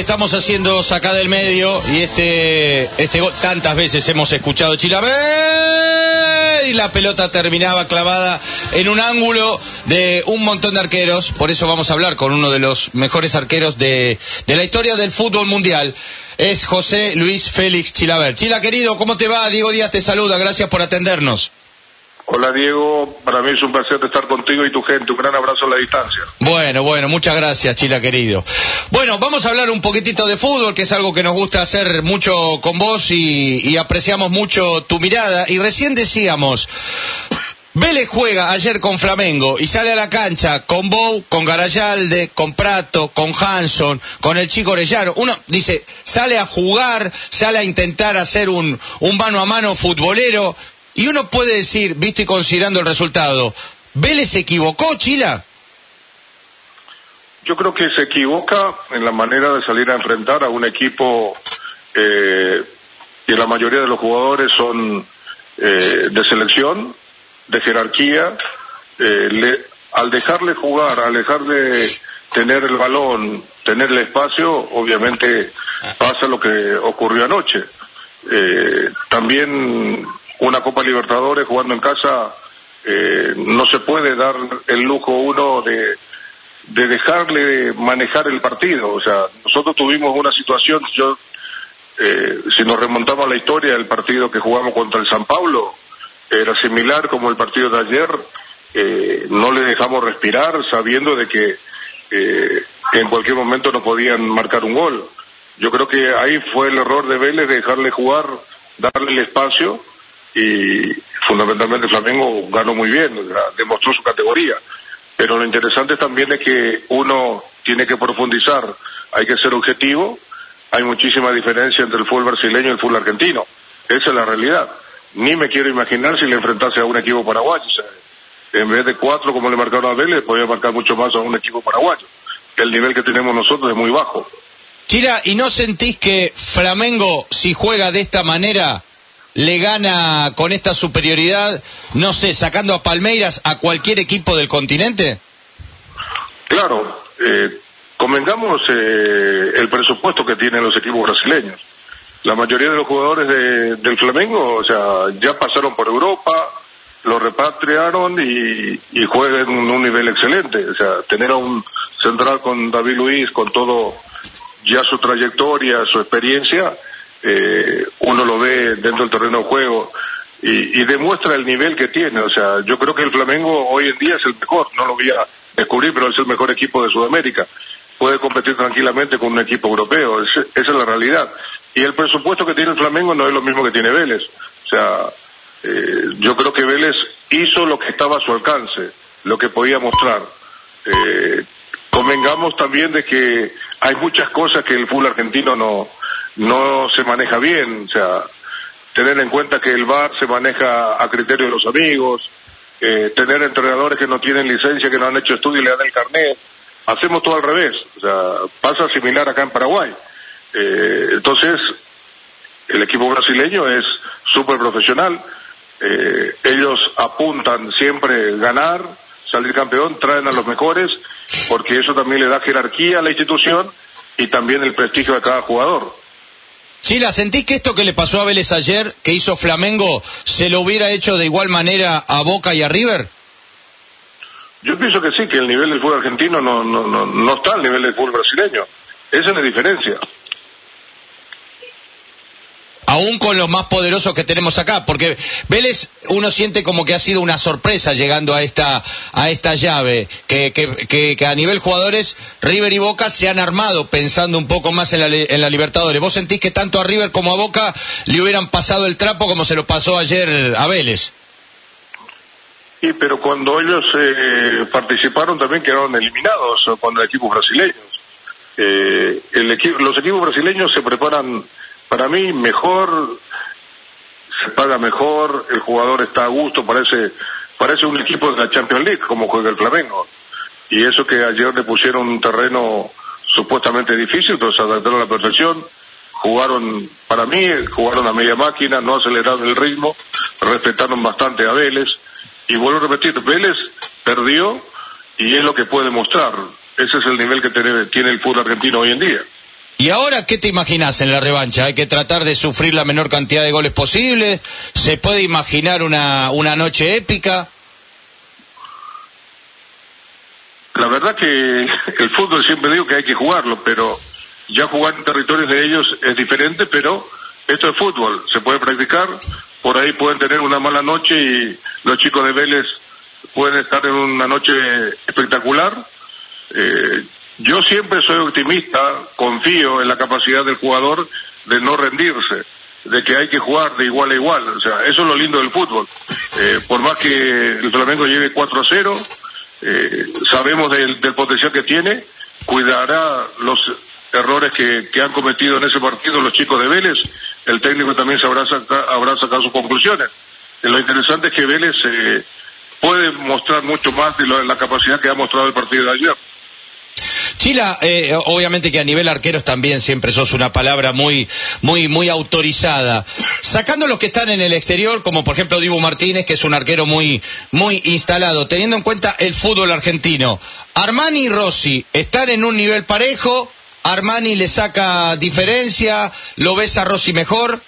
17, estamos haciendo saca del medio y este, este gol, tantas veces hemos escuchado Chilaver y la pelota terminaba clavada en un ángulo de un montón de arqueros, por eso vamos a hablar con uno de los mejores arqueros de, de la historia del fútbol mundial. Es José Luis Félix Chilaver. Chila querido, ¿cómo te va? Diego Díaz te saluda, gracias por atendernos. Hola Diego, para mí es un placer estar contigo y tu gente. Un gran abrazo a la distancia. Bueno, bueno, muchas gracias, Chila querido. Bueno, vamos a hablar un poquitito de fútbol, que es algo que nos gusta hacer mucho con vos y, apreciamos mucho tu mirada. Y recién decíamos, Vélez juega ayer con Flamengo y sale a la cancha con Bou, con Garayalde, con Prato, con Hanson, con el chico Orellano. Uno dice, sale a jugar, sale a intentar hacer un, un mano a mano futbolero. Y uno puede decir, visto y considerando el resultado, ¿Vélez se equivocó, Chila? Yo creo que se equivoca en la manera de salir a enfrentar a un equipo eh, que la mayoría de los jugadores son eh, de selección, de jerarquía. Eh, le, al dejarle jugar, al dejar de tener el balón, tener el espacio, obviamente pasa lo que ocurrió anoche. Eh, también una Copa Libertadores jugando en casa, eh, no se puede dar el lujo uno de, de dejarle manejar el partido. O sea, nosotros tuvimos una situación, yo, eh, si nos remontamos a la historia del partido que jugamos contra el San Pablo, era similar como el partido de ayer, eh, no le dejamos respirar sabiendo de que eh, en cualquier momento no podían marcar un gol. Yo creo que ahí fue el error de Vélez de dejarle jugar, darle el espacio y fundamentalmente Flamengo ganó muy bien, demostró su categoría. Pero lo interesante también es que uno tiene que profundizar, hay que ser objetivo, hay muchísima diferencia entre el fútbol brasileño y el fútbol argentino. Esa es la realidad. Ni me quiero imaginar si le enfrentase a un equipo paraguayo. O en vez de cuatro como le marcaron a Vélez, podía marcar mucho más a un equipo paraguayo. El nivel que tenemos nosotros es muy bajo. Chira, ¿y no sentís que Flamengo, si juega de esta manera, le gana con esta superioridad, no sé, sacando a Palmeiras a cualquier equipo del continente? Claro, eh, convengamos eh, el presupuesto que tienen los equipos brasileños. La mayoría de los jugadores de, del Flamengo, o sea, ya pasaron por Europa, lo repatriaron y, y juegan en un nivel excelente. O sea, tener a un central con David Luis, con todo ya su trayectoria, su experiencia, eh, uno lo ve dentro del terreno de juego y, y, demuestra el nivel que tiene. O sea, yo creo que el Flamengo hoy en día es el mejor, no lo voy a descubrir, pero es el mejor equipo de Sudamérica. Puede competir tranquilamente con un equipo europeo, es, esa es la realidad. Y el presupuesto que tiene el Flamengo no es lo mismo que tiene Vélez. O sea, eh, yo creo que Vélez hizo lo que estaba a su alcance, lo que podía mostrar. Eh, convengamos también de que hay muchas cosas que el fútbol argentino no, no se maneja bien, o sea, tener en cuenta que el VAR se maneja a criterio de los amigos, eh, tener entrenadores que no tienen licencia, que no han hecho estudio y le dan el carnet. Hacemos todo al revés, o sea, pasa similar acá en Paraguay. Eh, entonces, el equipo brasileño es súper profesional, eh, ellos apuntan siempre ganar, salir campeón, traen a los mejores, porque eso también le da jerarquía a la institución y también el prestigio de cada jugador. Chila, ¿sentís que esto que le pasó a Vélez ayer, que hizo Flamengo, se lo hubiera hecho de igual manera a Boca y a River? Yo pienso que sí, que el nivel del fútbol argentino no, no, no, no está al nivel del fútbol brasileño. Esa es la diferencia aún con los más poderosos que tenemos acá, porque Vélez uno siente como que ha sido una sorpresa llegando a esta a esta llave, que, que, que, a nivel jugadores River y Boca se han armado pensando un poco más en la, en la Libertadores. ¿Vos sentís que tanto a River como a Boca le hubieran pasado el trapo como se lo pasó ayer a Vélez? Sí, pero cuando ellos eh, participaron también quedaron eliminados cuando equipos brasileños. Eh, el equipo, los equipos brasileños se preparan para mí mejor, se paga mejor, el jugador está a gusto, parece, parece un equipo de la Champions League como juega el Flamengo. Y eso que ayer le pusieron un terreno supuestamente difícil, pero se adaptaron a la perfección. Jugaron, para mí, jugaron a media máquina, no aceleraron el ritmo, respetaron bastante a Vélez. Y vuelvo a repetir, Vélez perdió y es lo que puede mostrar. ese es el nivel que tiene el fútbol argentino hoy en día. ¿Y ahora qué te imaginas en la revancha? ¿Hay que tratar de sufrir la menor cantidad de goles posible? ¿Se puede imaginar una, una noche épica? La verdad que el fútbol siempre digo que hay que jugarlo, pero ya jugar en territorios de ellos es diferente, pero esto es fútbol, se puede practicar, por ahí pueden tener una mala noche y los chicos de Vélez pueden estar en una noche espectacular. Eh, yo siempre soy optimista, confío en la capacidad del jugador de no rendirse, de que hay que jugar de igual a igual. O sea, eso es lo lindo del fútbol. Eh, por más que el Flamengo lleve 4 a 0, eh, sabemos del, potencial que tiene, cuidará los errores que, han cometido en ese partido los chicos de Vélez, el técnico también se habrá, habrá sacado sus conclusiones. lo interesante es que Vélez eh, puede mostrar mucho más de la capacidad que ha mostrado el partido de ayer. Chila, eh, obviamente que a nivel arqueros también siempre sos una palabra muy, muy, muy autorizada. Sacando los que están en el exterior, como por ejemplo Dibu Martínez, que es un arquero muy, muy instalado, teniendo en cuenta el fútbol argentino, Armani y Rossi están en un nivel parejo, Armani le saca diferencia, lo ves a Rossi mejor.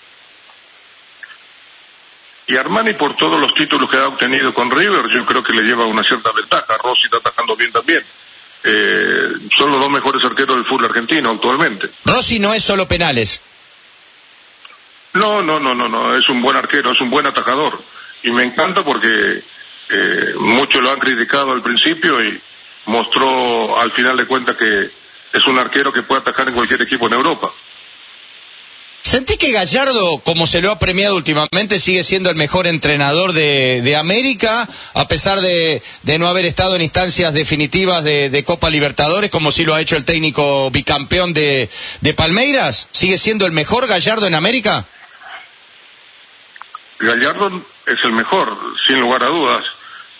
Y Armani por todos los títulos que ha obtenido con River, yo creo que le lleva una cierta ventaja. Rossi está atacando bien también eh, son los dos mejores arqueros del fútbol argentino actualmente. Rossi no es solo penales. No, no, no, no, no, es un buen arquero, es un buen atajador. Y me encanta porque eh, muchos lo han criticado al principio y mostró al final de cuentas que es un arquero que puede atajar en cualquier equipo en Europa. ¿Sentí que Gallardo, como se lo ha premiado últimamente, sigue siendo el mejor entrenador de, América, a pesar de, no haber estado en instancias definitivas de, Copa Libertadores, como sí lo ha hecho el técnico bicampeón de, Palmeiras? ¿Sigue siendo el mejor Gallardo en América? Gallardo es el mejor, sin lugar a dudas.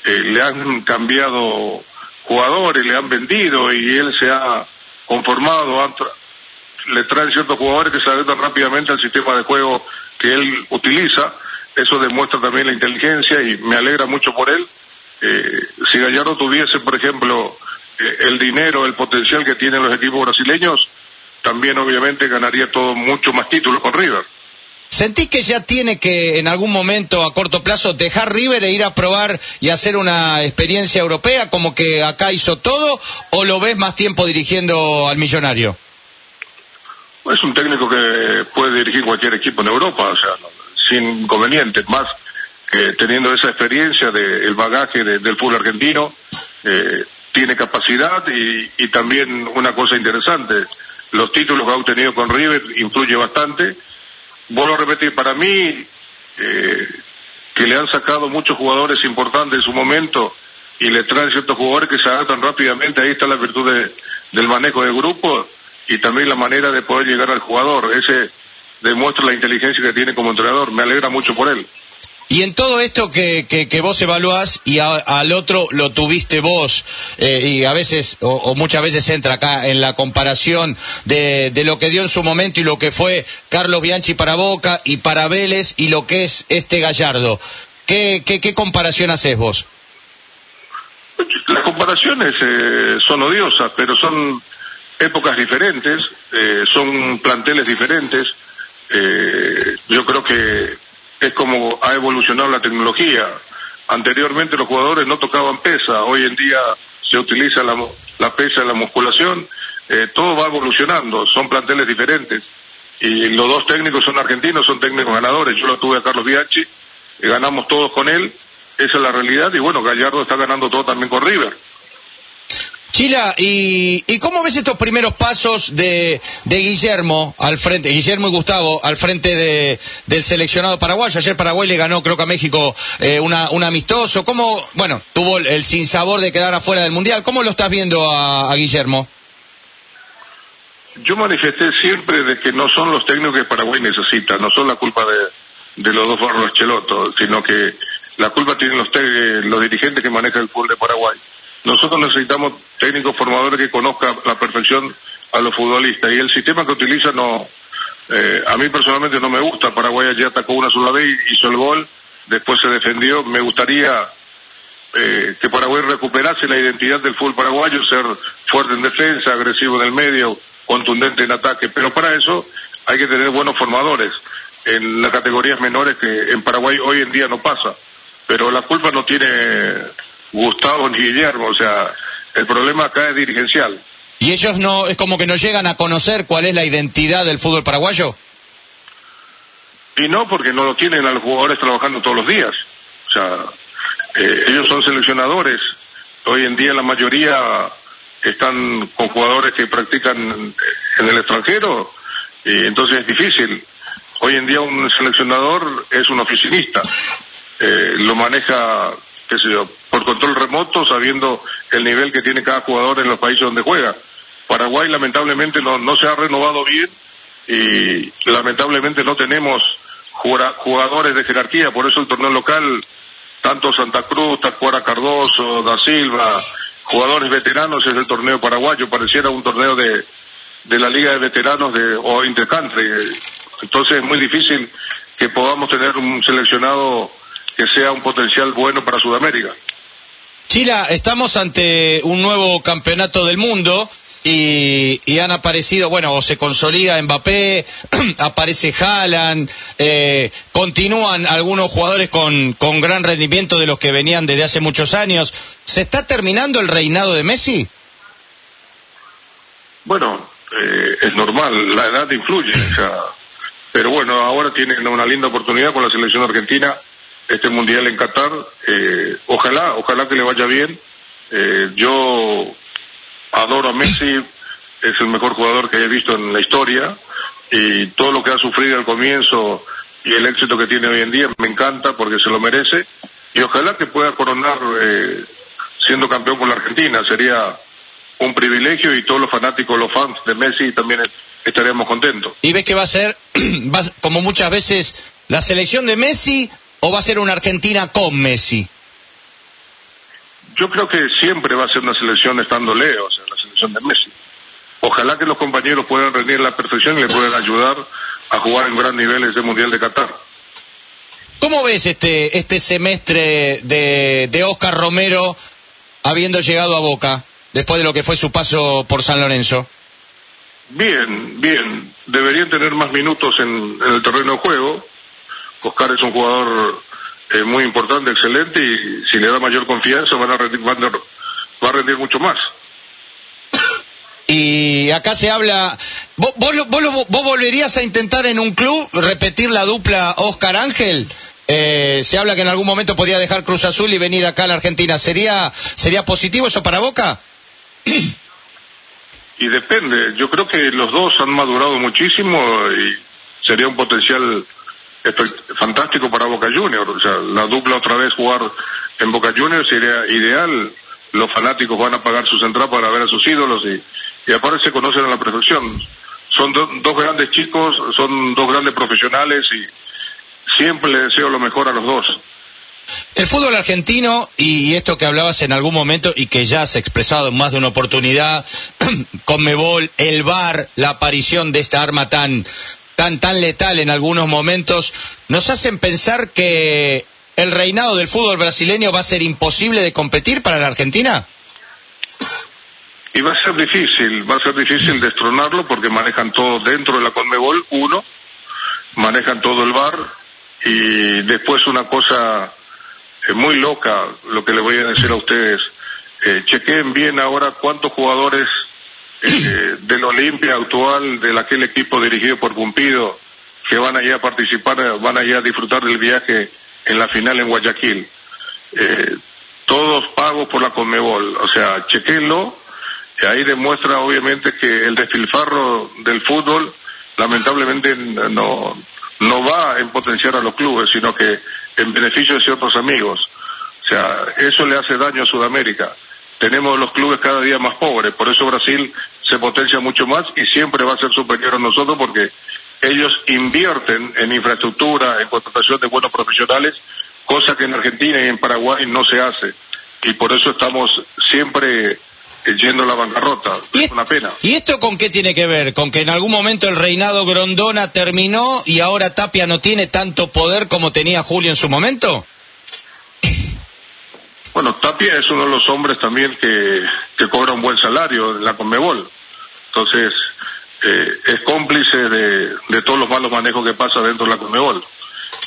Eh, le han cambiado jugadores, le han vendido y él se ha conformado, le traen ciertos jugadores que se adaptan rápidamente al sistema de juego que él utiliza. Eso demuestra también la inteligencia y me alegra mucho por él. Eh, si Gallardo tuviese, por ejemplo, eh, el dinero, el potencial que tienen los equipos brasileños, también obviamente ganaría todo mucho más títulos con River. ¿Sentís que ya tiene que en algún momento a corto plazo dejar River e ir a probar y hacer una experiencia europea como que acá hizo todo o lo ves más tiempo dirigiendo al millonario? Es un técnico que puede dirigir cualquier equipo en Europa, o sea, sin inconvenientes, más que teniendo esa experiencia del bagaje del fútbol argentino, eh, tiene capacidad y, también una cosa interesante, los títulos que ha obtenido con River influye bastante. Vuelvo a repetir, para mí, eh, que le han sacado muchos jugadores importantes en su momento y le traen ciertos jugadores que se adaptan rápidamente, ahí está la virtud del manejo del grupo y también la manera de poder llegar al jugador. Ese demuestra la inteligencia que tiene como entrenador. Me alegra mucho por él. Y en todo esto que, que, vos evaluás y al otro lo tuviste vos, eh, y a veces o, muchas veces entra acá en la comparación de, de, lo que dio en su momento y lo que fue Carlos Bianchi para Boca y para Vélez y lo que es este Gallardo. ¿Qué, qué, qué comparación haces vos? Las comparaciones eh, son odiosas, pero son épocas diferentes, eh, son planteles diferentes. Eh, yo creo que es como ha evolucionado la tecnología. Anteriormente los jugadores no tocaban pesa, hoy en día se utiliza la, la pesa, la musculación, eh, todo va evolucionando, son planteles diferentes. Y los dos técnicos son argentinos, son técnicos ganadores. Yo lo tuve a Carlos Bianchi, ganamos todos con él, esa es la realidad. Y bueno, Gallardo está ganando todo también con River. Chila, ¿y, cómo ves estos primeros pasos de, Guillermo al frente, Guillermo y Gustavo al frente de, del seleccionado paraguayo? Ayer Paraguay le ganó, creo que a México, eh, una, un amistoso. ¿Cómo, bueno, tuvo el, sinsabor de quedar afuera del Mundial? ¿Cómo lo estás viendo a, Guillermo? Yo manifesté siempre de que no son los técnicos que Paraguay necesita, no son la culpa de, de los dos Barros Cheloto, sino que la culpa tienen los, los dirigentes que manejan el fútbol de Paraguay. Nosotros necesitamos técnicos formadores que conozcan la perfección a los futbolistas y el sistema que utiliza no, eh, a mí personalmente no me gusta. Paraguay ya atacó una sola vez, hizo el gol, después se defendió. Me gustaría eh, que Paraguay recuperase la identidad del fútbol paraguayo, ser fuerte en defensa, agresivo en el medio, contundente en ataque, pero para eso hay que tener buenos formadores en las categorías menores que en Paraguay hoy en día no pasa. Pero la culpa no tiene Gustavo ni Guillermo, o sea, el problema acá es dirigencial. ¿Y ellos no, es como que no llegan a conocer cuál es la identidad del fútbol paraguayo? Y no, porque no lo tienen a los jugadores trabajando todos los días. O sea, eh, ellos son seleccionadores. Hoy en día la mayoría están con jugadores que practican en el extranjero y entonces es difícil. Hoy en día un seleccionador es un oficinista. Eh, lo maneja, qué sé yo, por control remoto, sabiendo el nivel que tiene cada jugador en los países donde juega. Paraguay lamentablemente no, no se ha renovado bien y lamentablemente no tenemos jugadores de jerarquía, por eso el torneo local, tanto Santa Cruz, Tacuara Cardoso, Da Silva, jugadores veteranos es el torneo paraguayo, pareciera un torneo de, de la Liga de Veteranos de, o Intercountry. Entonces es muy difícil que podamos tener un seleccionado que sea un potencial bueno para Sudamérica. Chila, estamos ante un nuevo campeonato del mundo y, han aparecido, bueno, o se consolida Mbappé, aparece Haaland, eh, continúan algunos jugadores con, con gran rendimiento de los que venían desde hace muchos años. ¿Se está terminando el reinado de Messi? Bueno, eh, es normal, la edad influye, pero bueno, ahora tienen una linda oportunidad con la selección argentina, este mundial en Qatar, eh, ojalá, ojalá que le vaya bien. yo adoro a Messi, es el mejor jugador que haya visto en la historia y todo lo que ha sufrido al comienzo y el éxito que tiene hoy en día me encanta porque se lo merece y ojalá que pueda coronar eh, siendo campeón con la Argentina, sería un privilegio y todos los fanáticos, los fans de Messi también estaríamos contentos. ¿Y ves que va a ser, como muchas veces, la selección de Messi o va a ser una Argentina con Messi? Yo creo que siempre va a ser una selección estando Leo, o sea, la selección de Messi. Ojalá que los compañeros puedan rendir la perfección y le puedan ayudar a jugar en gran nivel ese Mundial de Qatar. ¿Cómo ves este, este semestre de, de Oscar Romero habiendo llegado a Boca, después de lo que fue su paso por San Lorenzo? Bien, bien. Deberían tener más minutos en, el terreno de juego. Oscar es un jugador eh, muy importante, excelente, y si le da mayor confianza van a va a rendir mucho más. Y acá se habla, ¿vos, volverías a intentar en un club repetir la dupla Oscar Ángel? Eh, se habla que en algún momento podía dejar Cruz Azul y venir acá a la Argentina. ¿Sería, sería positivo eso para Boca? Y depende. Yo creo que los dos han madurado muchísimo y sería un potencial fantástico para Boca Juniors. O sea, la dupla otra vez jugar en Boca Juniors sería ideal. Los fanáticos van a pagar sus entradas para ver a sus ídolos y y aparte se conocen a la perfección. Son dos grandes chicos, son dos grandes profesionales y siempre le deseo lo mejor a los dos. El fútbol argentino, y esto que hablabas en algún momento y que ya has expresado en más de una oportunidad, con Mebol, el VAR, la aparición de esta arma tan, tan, tan letal en algunos momentos, nos hacen pensar que el reinado del fútbol brasileño va a ser imposible de competir para la Argentina. Y va a ser difícil, va a ser difícil destronarlo porque manejan todo dentro de la Conmebol, uno, manejan todo el bar y después una cosa eh, muy loca, lo que le voy a decir a ustedes, eh, chequeen bien ahora cuántos jugadores eh, del Olimpia actual, de aquel equipo dirigido por Cumpido, que van allá a participar, van allá a disfrutar del viaje en la final en Guayaquil. Eh, todos pagos por la Conmebol, o sea, chequenlo ahí demuestra obviamente que el despilfarro del fútbol lamentablemente no, no va en potenciar a los clubes, sino que en beneficio de ciertos amigos. O sea, eso le hace daño a Sudamérica. Tenemos los clubes cada día más pobres, por eso Brasil se potencia mucho más y siempre va a ser superior a nosotros porque ellos invierten en infraestructura, en contratación de buenos profesionales, cosa que en Argentina y en Paraguay no se hace. Y por eso estamos siempre yendo a la bancarrota. es una pena. ¿Y esto con qué tiene que ver? ¿Con que en algún momento el reinado Grondona terminó y ahora Tapia no tiene tanto poder como tenía Julio en su momento? Bueno, Tapia es uno de los hombres también que, que cobra un buen salario en la Conmebol. Entonces, eh, es cómplice de, de, todos los malos manejos que pasa dentro de la Conmebol.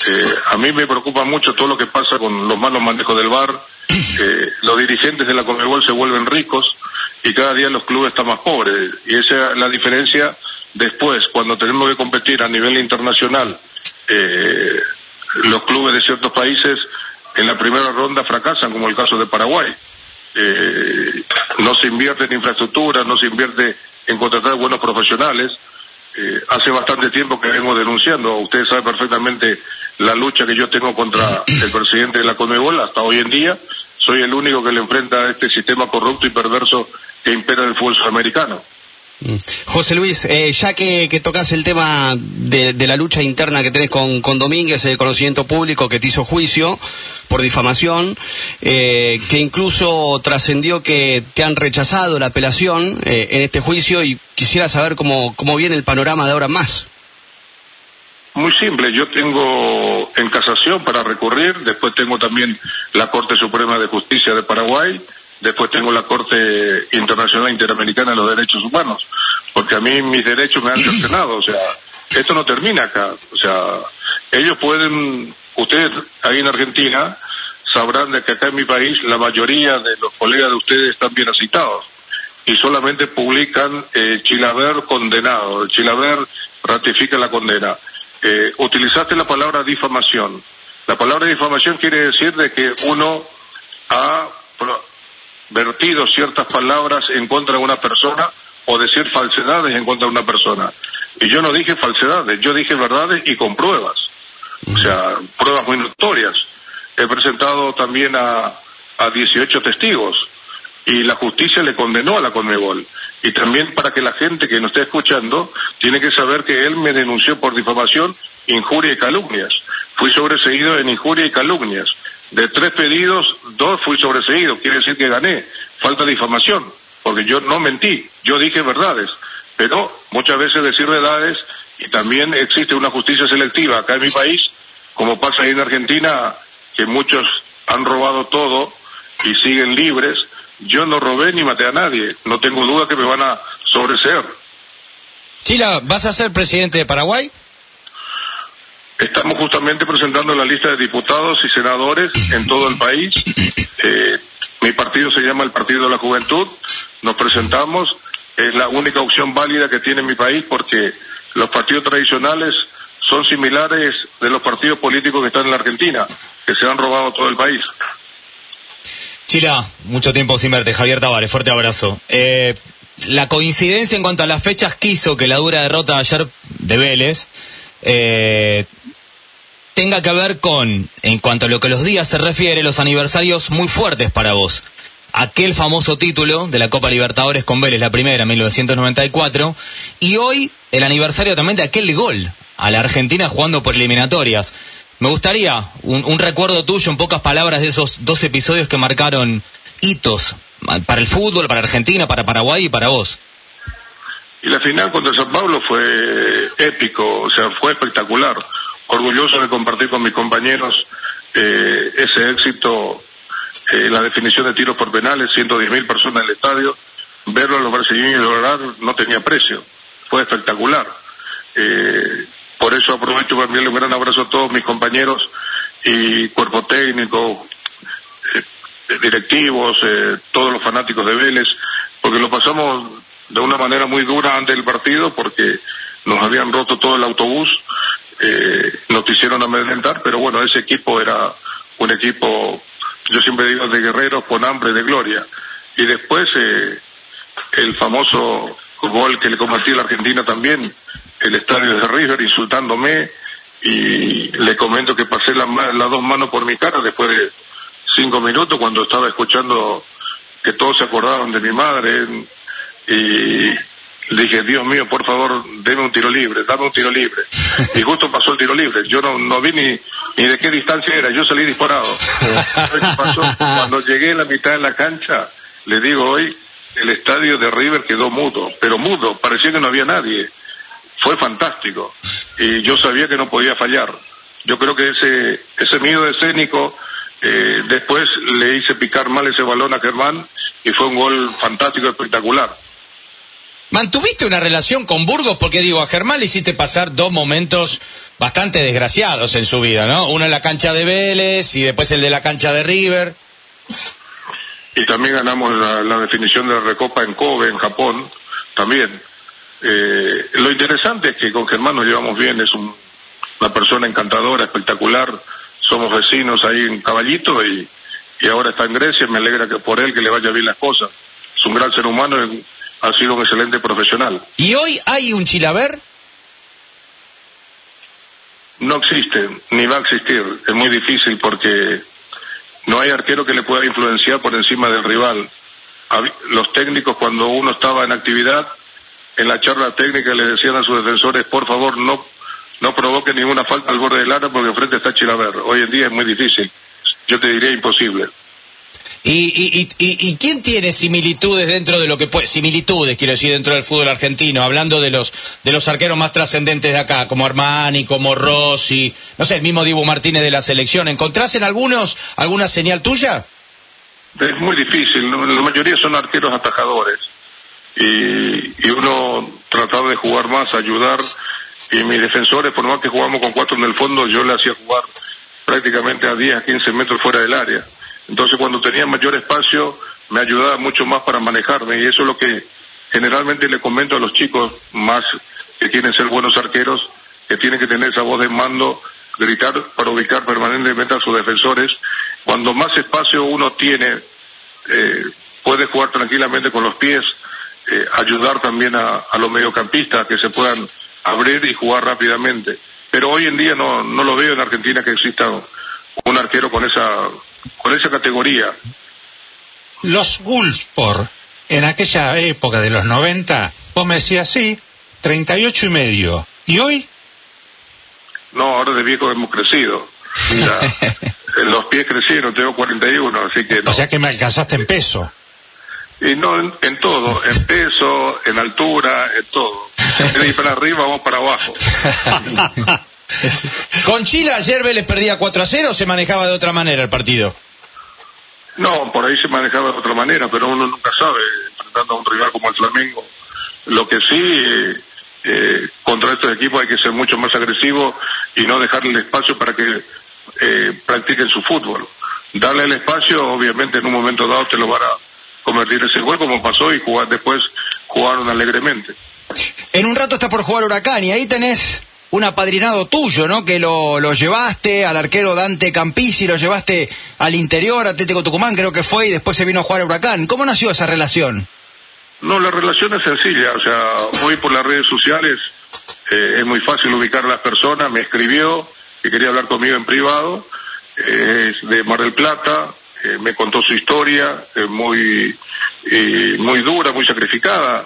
Eh, a mí me preocupa mucho todo lo que pasa con los malos manejos del bar. Eh, los dirigentes de la Conmebol se vuelven ricos y cada día los clubes están más pobres. Y esa es la diferencia después, cuando tenemos que competir a nivel internacional. Eh, los clubes de ciertos países en la primera ronda fracasan, como el caso de Paraguay. Eh, no se invierte en infraestructura, no se invierte en contratar buenos profesionales. Eh, hace bastante tiempo que vengo denunciando, usted sabe perfectamente la lucha que yo tengo contra el presidente de la Conmebol hasta hoy en día. Soy el único que le enfrenta a este sistema corrupto y perverso que impera en el fútbol sudamericano. Mm. José Luis, eh, ya que, tocas el tema de, la lucha interna que tenés con, con Domínguez, el conocimiento público que te hizo juicio por difamación, eh, que incluso trascendió que te han rechazado la apelación eh, en este juicio y quisiera saber cómo, cómo viene el panorama de ahora más. Muy simple, yo tengo en casación para recurrir, después tengo también la Corte Suprema de Justicia de Paraguay, después tengo la Corte Internacional Interamericana de los Derechos Humanos, porque a mí mis derechos me han cercenado, o sea, esto no termina acá, o sea, ellos pueden, ustedes ahí en Argentina sabrán de que acá en mi país la mayoría de los colegas de ustedes están bien citados y solamente publican eh, Chilaver condenado, Chilaver ratifica la condena. Eh, utilizaste la palabra difamación. La palabra difamación quiere decir de que uno ha vertido ciertas palabras en contra de una persona o decir falsedades en contra de una persona. Y yo no dije falsedades, yo dije verdades y con pruebas. O sea, pruebas muy notorias. He presentado también a, a 18 testigos y la justicia le condenó a la Conmebol. Y también para que la gente que nos esté escuchando tiene que saber que él me denunció por difamación, injuria y calumnias. Fui sobreseído en injuria y calumnias. De tres pedidos, dos fui sobreseído, quiere decir que gané. Falta difamación, porque yo no mentí, yo dije verdades. Pero muchas veces decir verdades, y también existe una justicia selectiva acá en mi país, como pasa ahí en Argentina, que muchos han robado todo y siguen libres. Yo no robé ni maté a nadie, no tengo duda que me van a sobreseer. Chila, ¿vas a ser presidente de Paraguay? Estamos justamente presentando la lista de diputados y senadores en todo el país. Eh, mi partido se llama el Partido de la Juventud. Nos presentamos. Es la única opción válida que tiene mi país porque los partidos tradicionales son similares de los partidos políticos que están en la Argentina, que se han robado todo el país. Chila, mucho tiempo sin verte. Javier Tavares, fuerte abrazo. Eh, la coincidencia en cuanto a las fechas quiso que la dura derrota ayer de Vélez eh, tenga que ver con, en cuanto a lo que los días se refiere, los aniversarios muy fuertes para vos. Aquel famoso título de la Copa Libertadores con Vélez, la primera, en 1994, y hoy el aniversario también de aquel gol a la Argentina jugando por eliminatorias. Me gustaría un, un recuerdo tuyo, en pocas palabras, de esos dos episodios que marcaron hitos para el fútbol, para Argentina, para Paraguay y para vos. Y la final contra San Pablo fue épico, o sea, fue espectacular orgulloso de compartir con mis compañeros eh, ese éxito, eh, la definición de tiros por penales, 110 mil personas en el estadio, verlo a los brasileños lograr no tenía precio, fue espectacular. Eh, por eso aprovecho para enviarle un gran abrazo a todos mis compañeros y cuerpo técnico, eh, directivos, eh, todos los fanáticos de Vélez, porque lo pasamos de una manera muy dura antes del partido porque nos habían roto todo el autobús eh, nos hicieron amedrentar, pero bueno, ese equipo era un equipo, yo siempre digo, de guerreros con hambre de gloria. Y después eh, el famoso gol que le combatí a la Argentina también, el estadio de River insultándome y le comento que pasé las dos manos por mi cara después de cinco minutos cuando estaba escuchando que todos se acordaron de mi madre y le dije, Dios mío, por favor, deme un tiro libre, dame un tiro libre. Y justo pasó el tiro libre. Yo no, no vi ni, ni de qué distancia era, yo salí disparado. Cuando llegué a la mitad de la cancha, le digo hoy, el estadio de River quedó mudo, pero mudo, parecía que no había nadie. Fue fantástico. Y yo sabía que no podía fallar. Yo creo que ese, ese miedo escénico Eh, después le hice picar mal ese balón a Germán y fue un gol fantástico, espectacular. ¿Mantuviste una relación con Burgos? Porque digo, a Germán le hiciste pasar dos momentos bastante desgraciados en su vida, ¿no? Uno en la cancha de Vélez y después el de la cancha de River. Y también ganamos la, definición de la Recopa en Kobe, en Japón, también. Eh, lo interesante es que con Germán nos llevamos bien, es una persona encantadora, espectacular, somos vecinos ahí en Caballito y, y ahora está en Grecia, me alegra que por él que le vaya bien las cosas. Es un gran ser humano, ha sido un excelente profesional. ¿Y hoy hay un Chilaver? No existe, ni va a existir. Es muy difícil porque no hay arquero que le pueda influenciar por encima del rival. Los técnicos cuando uno estaba en actividad, en la charla técnica le decían a sus defensores, por favor, no, no provoque ninguna falta al borde del área porque enfrente está Chilaver. Hoy en día es muy difícil. Yo te diría imposible. ¿Y, y, quién tiene similitudes dentro de lo que puede, similitudes quiero decir dentro del fútbol argentino, hablando de los de los arqueros más trascendentes de acá, como Armani, como Rossi, no sé, el mismo Dibu Martínez de la selección, ¿encontrás en algunos alguna señal tuya? Es muy difícil, la mayoría son arqueros atajadores. Y, y uno trataba de jugar más, ayudar. Y mis defensores, por más que jugamos con cuatro en el fondo, yo le hacía jugar prácticamente a 10, a 15 metros fuera del área entonces cuando tenía mayor espacio me ayudaba mucho más para manejarme y eso es lo que generalmente le comento a los chicos más que quieren ser buenos arqueros, que tienen que tener esa voz de mando, gritar para ubicar permanentemente a sus defensores. Cuando más espacio uno tiene, eh, puede jugar tranquilamente con los pies, eh, ayudar también a, a los mediocampistas que se puedan abrir y jugar rápidamente. Pero hoy en día no, no lo veo en Argentina que exista un arquero con esa con esa categoría. Los Wolfsport, en aquella época de los 90, vos me decías, sí, 38 y medio. ¿Y hoy? No, ahora de viejo hemos crecido. Mira, los pies crecieron, tengo 41, así que... O sea que me alcanzaste en peso. Y no, en, todo, en peso, en altura, en todo. En ir para arriba, vamos para abajo. Con Chile ayer Vélez perdía 4 a 0 o se manejaba de otra manera el partido. No, por ahí se manejaba de otra manera, pero uno nunca sabe, enfrentando a un rival como el Flamengo. Lo que sí, eh, eh, contra estos equipos hay que ser mucho más agresivo y no dejarle el espacio para que eh, practiquen su fútbol. Darle el espacio, obviamente en un momento dado te lo van a convertir ese gol como pasó y jugar después jugaron alegremente. En un rato está por jugar Huracán y ahí tenés un apadrinado tuyo, ¿no? Que lo, lo llevaste al arquero Dante Campisi, lo llevaste al interior, Atlético Tucumán, creo que fue, y después se vino a jugar a Huracán. ¿Cómo nació esa relación? No, la relación es sencilla, o sea, hoy por las redes sociales eh, es muy fácil ubicar a las personas, me escribió que quería hablar conmigo en privado, eh, es de Mar del Plata, eh, me contó su historia, muy, muy dura, muy sacrificada,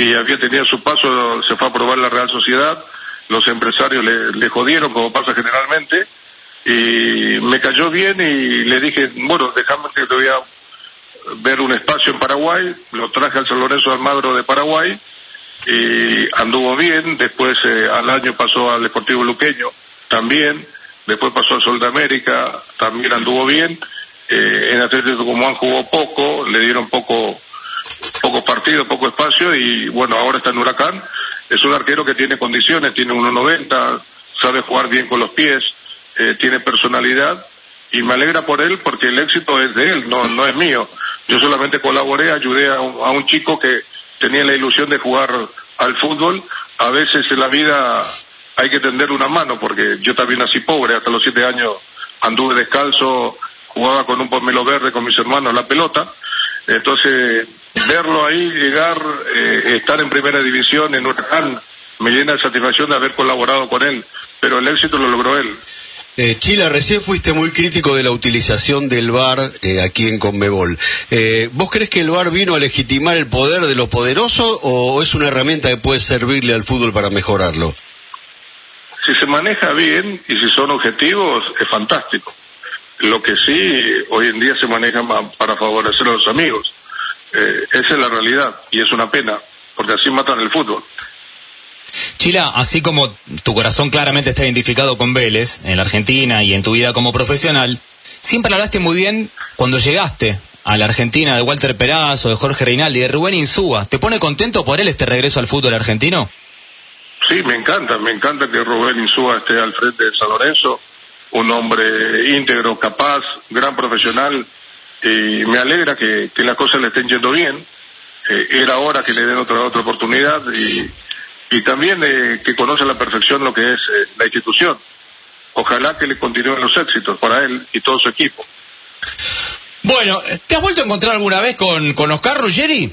y había tenido su paso, se fue a probar la Real Sociedad, los empresarios le, jodieron como pasa generalmente, y me cayó bien y le dije, bueno, déjame que te voy a ver un espacio en Paraguay, lo traje al San Lorenzo Almagro de Paraguay, y anduvo bien, después eh, al año pasó al Deportivo Luqueño, también, después pasó al Sol de América, también anduvo bien, eh, en Atlético Tucumán jugó poco, le dieron poco poco partido, poco espacio y bueno, ahora está en Huracán. Es un arquero que tiene condiciones, tiene 1.90, sabe jugar bien con los pies, eh, tiene personalidad y me alegra por él porque el éxito es de él, no, no es mío. Yo solamente colaboré, ayudé a un, a un chico que tenía la ilusión de jugar al fútbol. A veces en la vida hay que tender una mano porque yo también nací pobre, hasta los siete años anduve descalzo, jugaba con un pomelo verde con mis hermanos la pelota. Entonces, verlo ahí llegar, eh, estar en primera división en Huracán, me llena de satisfacción de haber colaborado con él, pero el éxito lo logró él. Eh, Chila, recién fuiste muy crítico de la utilización del VAR eh, aquí en Conmebol. Eh, ¿Vos crees que el VAR vino a legitimar el poder de los poderosos o es una herramienta que puede servirle al fútbol para mejorarlo? Si se maneja bien y si son objetivos, es fantástico. Lo que sí, hoy en día se maneja para favorecer a los amigos. Eh, esa es la realidad y es una pena, porque así matan el fútbol. Chila, así como tu corazón claramente está identificado con Vélez, en la Argentina y en tu vida como profesional, siempre hablaste muy bien cuando llegaste a la Argentina de Walter Perazo, de Jorge Reinaldi, de Rubén Insúa. ¿Te pone contento por él este regreso al fútbol argentino? Sí, me encanta, me encanta que Rubén Insúa esté al frente de San Lorenzo, un hombre íntegro, capaz, gran profesional, y me alegra que, las cosas le estén yendo bien. Eh, era hora que le den otra otra oportunidad y, y también eh, que conoce a la perfección lo que es eh, la institución. Ojalá que le continúen los éxitos para él y todo su equipo. Bueno, ¿te has vuelto a encontrar alguna vez con, con Oscar Ruggeri?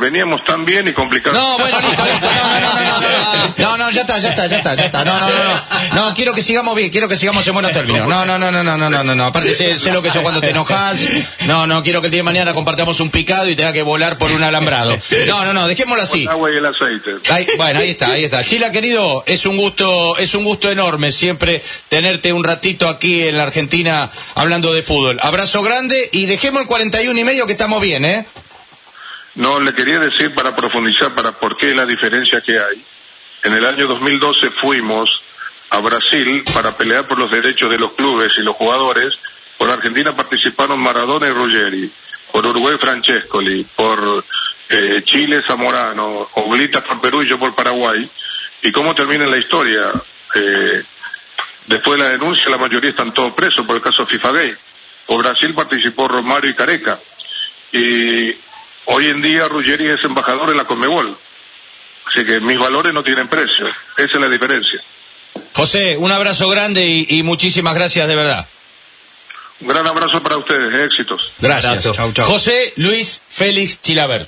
Veníamos tan bien y complicados. No, bueno, listo, listo. No, no, no, no, no, no, ya está, ya está, ya está, ya está. No, no, no, no. No, quiero que sigamos bien, quiero que sigamos en buenos términos. No, no, no, no, no, no, no, no. Aparte sé, sé lo que sos cuando te enojas. No, no, quiero que el día de mañana compartamos un picado y tenga que volar por un alambrado. No, no, no, dejémoslo así. El agua y el aceite. Ahí, bueno, ahí está, ahí está. Chila, querido, es un gusto, es un gusto enorme siempre tenerte un ratito aquí en la Argentina hablando de fútbol. Abrazo grande y dejemos el 41 y medio que estamos bien, ¿eh? No, le quería decir para profundizar para por qué la diferencia que hay. En el año 2012 fuimos a Brasil para pelear por los derechos de los clubes y los jugadores. Por Argentina participaron Maradona y Ruggeri, por Uruguay Francescoli, por eh, Chile Zamorano, Oblitas por Perú y yo por Paraguay. ¿Y cómo termina la historia? Eh, después de la denuncia, la mayoría están todos presos por el caso FIFA Gay. Por Brasil participó Romario y Careca. Y Hoy en día Ruggeri es embajador en la Conmebol. Así que mis valores no tienen precio. Esa es la diferencia. José, un abrazo grande y, muchísimas gracias de verdad. Un gran abrazo para ustedes, éxitos. Gracias. José Luis Félix Chilaver.